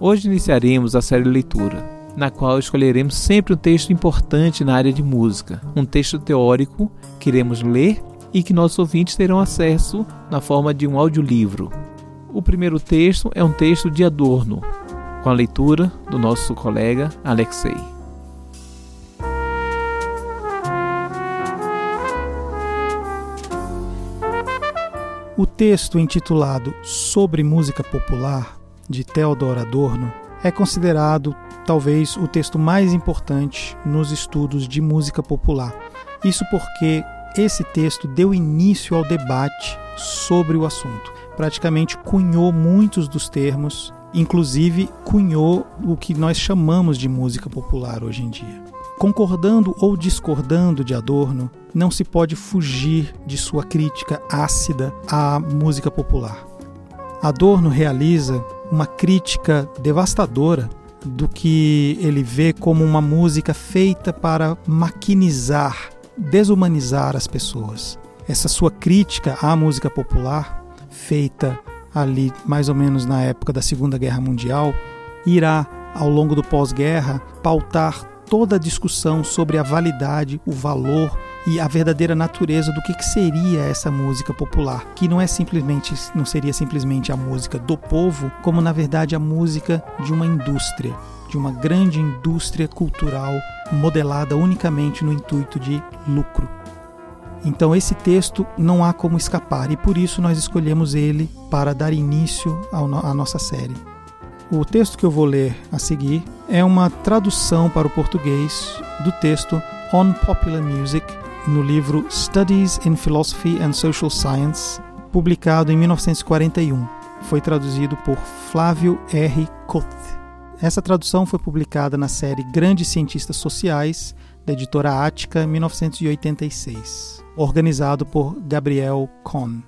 Hoje iniciaremos a série Leitura, na qual escolheremos sempre um texto importante na área de música, um texto teórico que iremos ler e que nossos ouvintes terão acesso na forma de um audiolivro. O primeiro texto é um texto de Adorno, com a leitura do nosso colega Alexei. O texto intitulado Sobre Música Popular de Theodor Adorno é considerado talvez o texto mais importante nos estudos de música popular. Isso porque esse texto deu início ao debate sobre o assunto. Praticamente cunhou muitos dos termos, inclusive cunhou o que nós chamamos de música popular hoje em dia. Concordando ou discordando de Adorno, não se pode fugir de sua crítica ácida à música popular. Adorno realiza uma crítica devastadora do que ele vê como uma música feita para maquinizar, desumanizar as pessoas. Essa sua crítica à música popular, feita ali mais ou menos na época da Segunda Guerra Mundial, irá, ao longo do pós-guerra, pautar toda a discussão sobre a validade, o valor e a verdadeira natureza do que, que seria essa música popular, que não é simplesmente não seria simplesmente a música do povo, como na verdade a música de uma indústria, de uma grande indústria cultural modelada unicamente no intuito de lucro. Então esse texto não há como escapar e por isso nós escolhemos ele para dar início à nossa série. O texto que eu vou ler a seguir é uma tradução para o português do texto On Popular Music no livro Studies in Philosophy and Social Science, publicado em 1941. Foi traduzido por Flávio R. Koth. Essa tradução foi publicada na série Grandes Cientistas Sociais, da editora Ática, 1986, organizado por Gabriel Kohn.